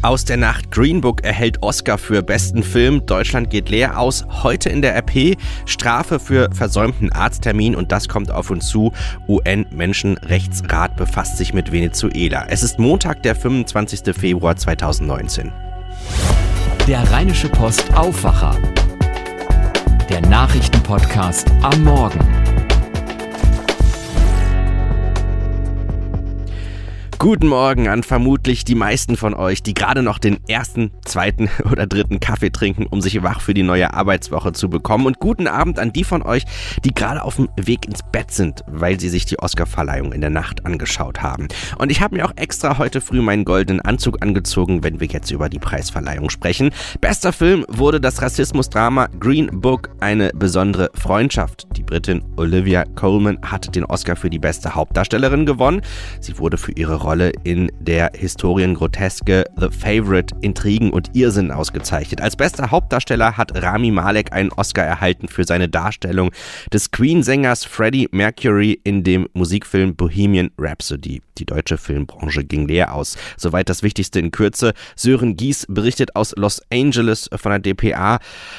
Aus der Nacht Green Book erhält Oscar für besten Film. Deutschland geht leer aus. Heute in der RP Strafe für versäumten Arzttermin und das kommt auf uns zu. UN-Menschenrechtsrat befasst sich mit Venezuela. Es ist Montag, der 25. Februar 2019. Der Rheinische Post Aufwacher. Der Nachrichtenpodcast am Morgen. Guten Morgen an vermutlich die meisten von euch, die gerade noch den ersten, zweiten oder dritten Kaffee trinken, um sich wach für die neue Arbeitswoche zu bekommen. Und guten Abend an die von euch, die gerade auf dem Weg ins Bett sind, weil sie sich die Oscarverleihung in der Nacht angeschaut haben. Und ich habe mir auch extra heute früh meinen goldenen Anzug angezogen, wenn wir jetzt über die Preisverleihung sprechen. Bester Film wurde das Rassismusdrama Green Book eine besondere Freundschaft. Die Britin Olivia Colman hat den Oscar für die beste Hauptdarstellerin gewonnen. Sie wurde für ihre Rolle in der Historiengroteske The Favorite Intrigen und Irrsinn ausgezeichnet. Als bester Hauptdarsteller hat Rami Malek einen Oscar erhalten für seine Darstellung des Queen-Sängers Freddie Mercury in dem Musikfilm Bohemian Rhapsody. Die deutsche Filmbranche ging leer aus. Soweit das Wichtigste in Kürze. Sören Gies berichtet aus Los Angeles von der DPA.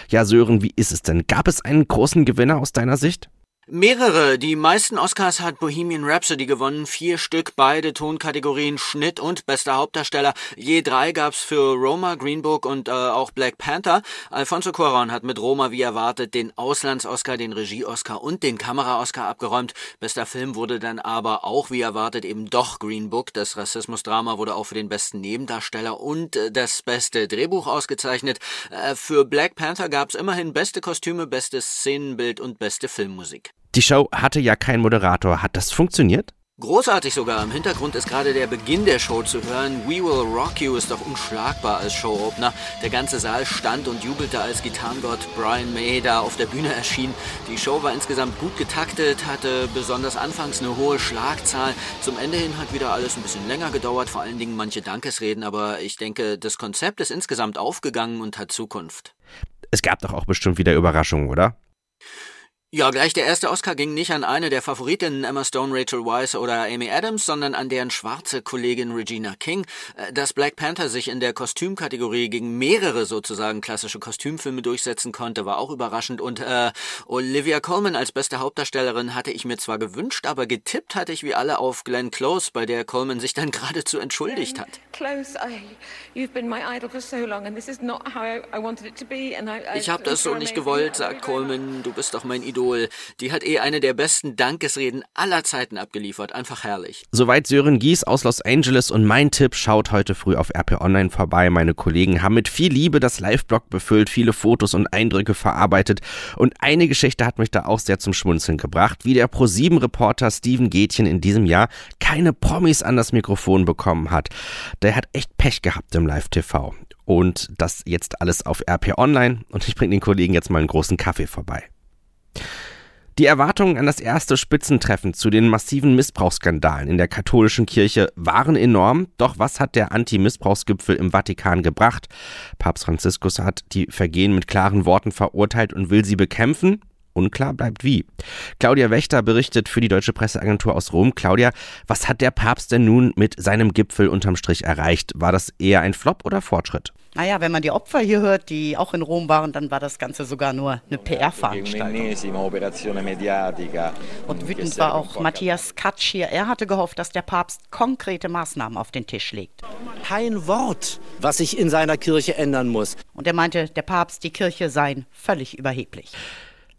Ja, Sören, wie ist es denn? Gab es einen großen Gewinner aus deiner Sicht? Mehrere. Die meisten Oscars hat Bohemian Rhapsody gewonnen. Vier Stück, beide Tonkategorien Schnitt und bester Hauptdarsteller. Je drei gab's für Roma, Green Book und äh, auch Black Panther. Alfonso Cuarón hat mit Roma wie erwartet den Auslands-Oscar, den Regie-Oscar und den Kamera-Oscar abgeräumt. Bester Film wurde dann aber auch wie erwartet eben doch Green Book. Das Rassismusdrama wurde auch für den besten Nebendarsteller und äh, das beste Drehbuch ausgezeichnet. Äh, für Black Panther gab's immerhin beste Kostüme, bestes Szenenbild und beste Filmmusik. Die Show hatte ja keinen Moderator. Hat das funktioniert? Großartig sogar. Im Hintergrund ist gerade der Beginn der Show zu hören. We Will Rock You ist doch unschlagbar als Showopener. Der ganze Saal stand und jubelte, als Gitarrengott Brian May da auf der Bühne erschien. Die Show war insgesamt gut getaktet, hatte besonders anfangs eine hohe Schlagzahl. Zum Ende hin hat wieder alles ein bisschen länger gedauert, vor allen Dingen manche Dankesreden, aber ich denke, das Konzept ist insgesamt aufgegangen und hat Zukunft. Es gab doch auch bestimmt wieder Überraschungen, oder? Ja, gleich der erste Oscar ging nicht an eine der Favoritinnen Emma Stone, Rachel Weisz oder Amy Adams, sondern an deren schwarze Kollegin Regina King. Äh, dass Black Panther sich in der Kostümkategorie gegen mehrere sozusagen klassische Kostümfilme durchsetzen konnte, war auch überraschend. Und äh, Olivia Colman als beste Hauptdarstellerin hatte ich mir zwar gewünscht, aber getippt hatte ich wie alle auf Glenn Close, bei der Coleman sich dann geradezu entschuldigt hat. Ich habe das so nicht gewollt, sagt Coleman. Du bist doch mein Idol. Idol. Die hat eh eine der besten Dankesreden aller Zeiten abgeliefert. Einfach herrlich. Soweit Sören Gies aus Los Angeles und mein Tipp schaut heute früh auf RP Online vorbei. Meine Kollegen haben mit viel Liebe das Live-Blog befüllt, viele Fotos und Eindrücke verarbeitet und eine Geschichte hat mich da auch sehr zum Schmunzeln gebracht, wie der Pro7-Reporter Steven Gätchen in diesem Jahr keine Promis an das Mikrofon bekommen hat. Der hat echt Pech gehabt im Live-TV. Und das jetzt alles auf RP Online und ich bringe den Kollegen jetzt mal einen großen Kaffee vorbei. Die Erwartungen an das erste Spitzentreffen zu den massiven Missbrauchsskandalen in der katholischen Kirche waren enorm. Doch was hat der Anti-Missbrauchsgipfel im Vatikan gebracht? Papst Franziskus hat die Vergehen mit klaren Worten verurteilt und will sie bekämpfen. Unklar bleibt wie. Claudia Wächter berichtet für die Deutsche Presseagentur aus Rom. Claudia, was hat der Papst denn nun mit seinem Gipfel unterm Strich erreicht? War das eher ein Flop oder Fortschritt? Naja, wenn man die Opfer hier hört, die auch in Rom waren, dann war das Ganze sogar nur eine PR-Veranstaltung. Und wütend war auch Matthias Katsch hier. Er hatte gehofft, dass der Papst konkrete Maßnahmen auf den Tisch legt. Kein Wort, was sich in seiner Kirche ändern muss. Und er meinte, der Papst, die Kirche seien völlig überheblich.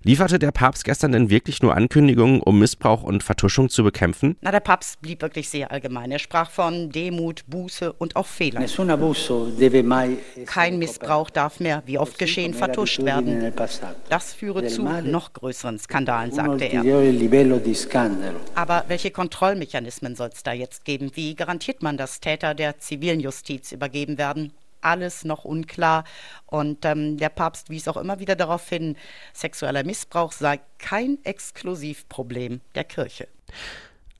Lieferte der Papst gestern denn wirklich nur Ankündigungen, um Missbrauch und Vertuschung zu bekämpfen? Na, der Papst blieb wirklich sehr allgemein. Er sprach von Demut, Buße und auch Fehlern. Kein Missbrauch darf mehr, wie oft geschehen, vertuscht werden. Das führe zu noch größeren Skandalen, sagte er. Aber welche Kontrollmechanismen soll es da jetzt geben? Wie garantiert man, dass Täter der zivilen Justiz übergeben werden? Alles noch unklar. Und ähm, der Papst wies auch immer wieder darauf hin, sexueller Missbrauch sei kein Exklusivproblem der Kirche.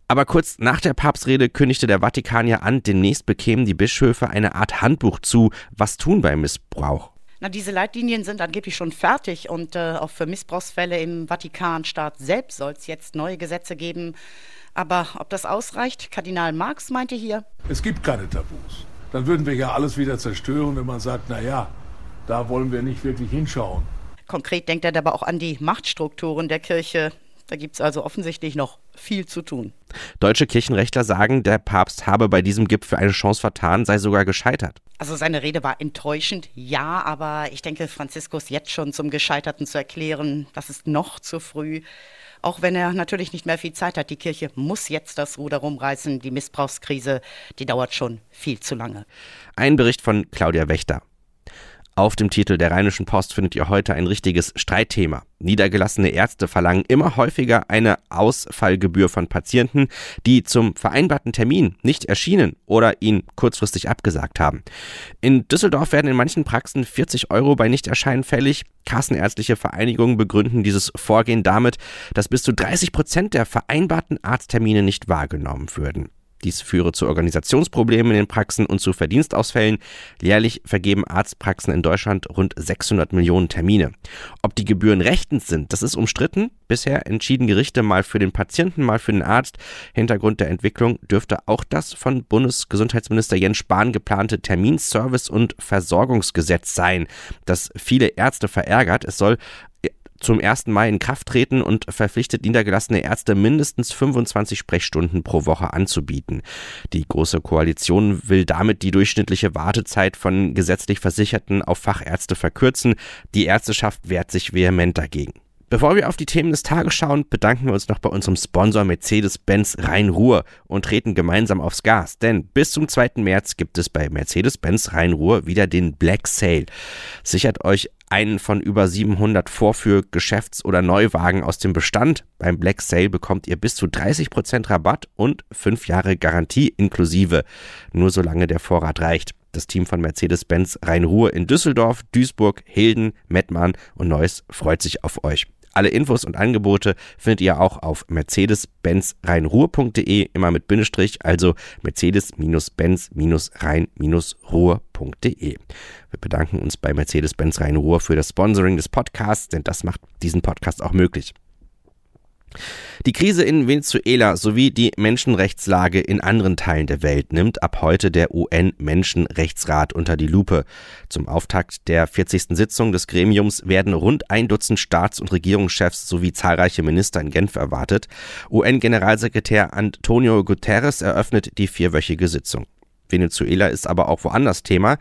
Aber kurz nach der Papstrede kündigte der Vatikan ja an, demnächst bekämen die Bischöfe eine Art Handbuch zu, was tun bei Missbrauch. Na, diese Leitlinien sind angeblich schon fertig und äh, auch für Missbrauchsfälle im Vatikanstaat selbst soll es jetzt neue Gesetze geben. Aber ob das ausreicht, Kardinal Marx meinte hier. Es gibt keine Tabus. Dann würden wir ja alles wieder zerstören, wenn man sagt, na ja, da wollen wir nicht wirklich hinschauen. Konkret denkt er aber auch an die Machtstrukturen der Kirche. Da gibt es also offensichtlich noch viel zu tun. Deutsche Kirchenrechtler sagen, der Papst habe bei diesem Gipfel eine Chance vertan, sei sogar gescheitert. Also seine Rede war enttäuschend, ja, aber ich denke, Franziskus jetzt schon zum Gescheiterten zu erklären, das ist noch zu früh. Auch wenn er natürlich nicht mehr viel Zeit hat. Die Kirche muss jetzt das Ruder rumreißen. Die Missbrauchskrise, die dauert schon viel zu lange. Ein Bericht von Claudia Wächter. Auf dem Titel der Rheinischen Post findet ihr heute ein richtiges Streitthema. Niedergelassene Ärzte verlangen immer häufiger eine Ausfallgebühr von Patienten, die zum vereinbarten Termin nicht erschienen oder ihn kurzfristig abgesagt haben. In Düsseldorf werden in manchen Praxen 40 Euro bei Nichterscheinen fällig. Kassenärztliche Vereinigungen begründen dieses Vorgehen damit, dass bis zu 30 Prozent der vereinbarten Arzttermine nicht wahrgenommen würden. Dies führe zu Organisationsproblemen in den Praxen und zu Verdienstausfällen. Jährlich vergeben Arztpraxen in Deutschland rund 600 Millionen Termine. Ob die Gebühren rechtens sind, das ist umstritten. Bisher entschieden Gerichte mal für den Patienten, mal für den Arzt. Hintergrund der Entwicklung dürfte auch das von Bundesgesundheitsminister Jens Spahn geplante Terminservice- und Versorgungsgesetz sein, das viele Ärzte verärgert. Es soll zum 1. Mai in Kraft treten und verpflichtet niedergelassene Ärzte mindestens 25 Sprechstunden pro Woche anzubieten. Die Große Koalition will damit die durchschnittliche Wartezeit von gesetzlich Versicherten auf Fachärzte verkürzen. Die Ärzteschaft wehrt sich vehement dagegen. Bevor wir auf die Themen des Tages schauen, bedanken wir uns noch bei unserem Sponsor Mercedes-Benz Rhein-Ruhr und treten gemeinsam aufs Gas. Denn bis zum 2. März gibt es bei Mercedes-Benz Rhein-Ruhr wieder den Black Sale. Sichert euch einen von über 700 Vorführ-, Geschäfts- oder Neuwagen aus dem Bestand. Beim Black Sale bekommt ihr bis zu 30% Rabatt und 5 Jahre Garantie inklusive. Nur solange der Vorrat reicht. Das Team von Mercedes-Benz Rhein-Ruhr in Düsseldorf, Duisburg, Hilden, Mettmann und Neuss freut sich auf euch. Alle Infos und Angebote findet ihr auch auf mercedes-benz-rhein-ruhr.de, immer mit Bindestrich, also mercedes-benz-rhein-ruhr.de. Wir bedanken uns bei Mercedes-Benz Rhein-Ruhr für das Sponsoring des Podcasts, denn das macht diesen Podcast auch möglich. Die Krise in Venezuela sowie die Menschenrechtslage in anderen Teilen der Welt nimmt ab heute der UN-Menschenrechtsrat unter die Lupe. Zum Auftakt der 40. Sitzung des Gremiums werden rund ein Dutzend Staats- und Regierungschefs sowie zahlreiche Minister in Genf erwartet. UN-Generalsekretär Antonio Guterres eröffnet die vierwöchige Sitzung. Venezuela ist aber auch woanders Thema.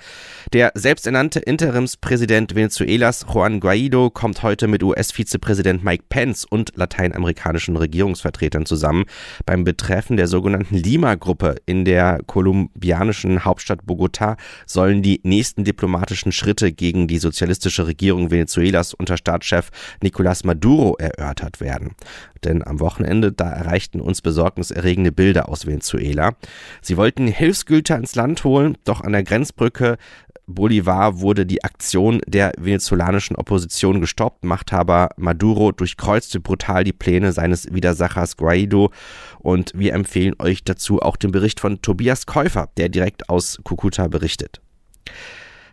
Der selbsternannte Interimspräsident Venezuelas Juan Guaido kommt heute mit US-Vizepräsident Mike Pence und lateinamerikanischen Regierungsvertretern zusammen beim Betreffen der sogenannten Lima-Gruppe in der kolumbianischen Hauptstadt Bogotá sollen die nächsten diplomatischen Schritte gegen die sozialistische Regierung Venezuelas unter Staatschef Nicolás Maduro erörtert werden. Denn am Wochenende, da erreichten uns besorgniserregende Bilder aus Venezuela. Sie wollten Hilfsgüter ins Land holen, doch an der Grenzbrücke Bolivar wurde die Aktion der venezolanischen Opposition gestoppt. Machthaber Maduro durchkreuzte brutal die Pläne seines Widersachers Guaido. Und wir empfehlen euch dazu auch den Bericht von Tobias Käufer, der direkt aus Kukuta berichtet.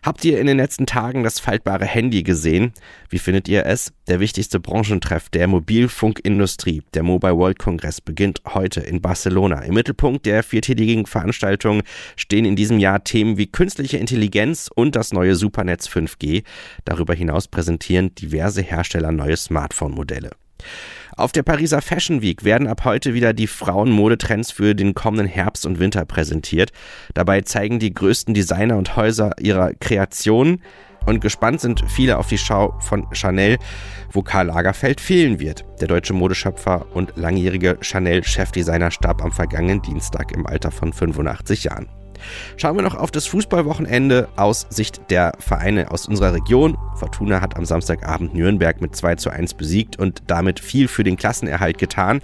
Habt ihr in den letzten Tagen das faltbare Handy gesehen? Wie findet ihr es? Der wichtigste Branchentreff der Mobilfunkindustrie, der Mobile World Congress, beginnt heute in Barcelona. Im Mittelpunkt der viertägigen Veranstaltung stehen in diesem Jahr Themen wie künstliche Intelligenz und das neue Supernetz 5G. Darüber hinaus präsentieren diverse Hersteller neue Smartphone-Modelle. Auf der Pariser Fashion Week werden ab heute wieder die Frauenmodetrends für den kommenden Herbst und Winter präsentiert. Dabei zeigen die größten Designer und Häuser ihrer Kreationen und gespannt sind viele auf die Schau von Chanel, wo Karl Lagerfeld fehlen wird. Der deutsche Modeschöpfer und langjährige Chanel-Chefdesigner starb am vergangenen Dienstag im Alter von 85 Jahren. Schauen wir noch auf das Fußballwochenende aus Sicht der Vereine aus unserer Region. Fortuna hat am Samstagabend Nürnberg mit 2 zu 1 besiegt und damit viel für den Klassenerhalt getan.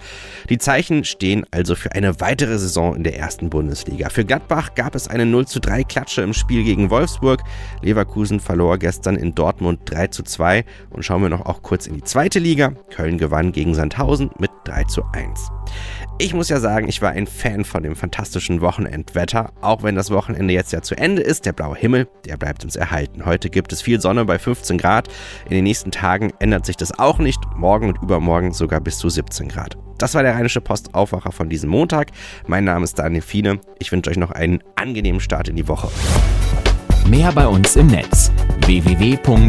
Die Zeichen stehen also für eine weitere Saison in der ersten Bundesliga. Für Gladbach gab es eine 0 zu 3 Klatsche im Spiel gegen Wolfsburg. Leverkusen verlor gestern in Dortmund 3 zu 2. Und schauen wir noch auch kurz in die zweite Liga. Köln gewann gegen Sandhausen mit 3 zu 1. Ich muss ja sagen, ich war ein Fan von dem fantastischen Wochenendwetter, auch wenn das Wochenende jetzt ja zu Ende ist. Der blaue Himmel, der bleibt uns erhalten. Heute gibt es viel Sonne bei 15 Grad. In den nächsten Tagen ändert sich das auch nicht. Morgen und übermorgen sogar bis zu 17 Grad. Das war der Rheinische Post Aufwacher von diesem Montag. Mein Name ist Daniel Fiene. Ich wünsche euch noch einen angenehmen Start in die Woche. Mehr bei uns im Netz www.rp-online.de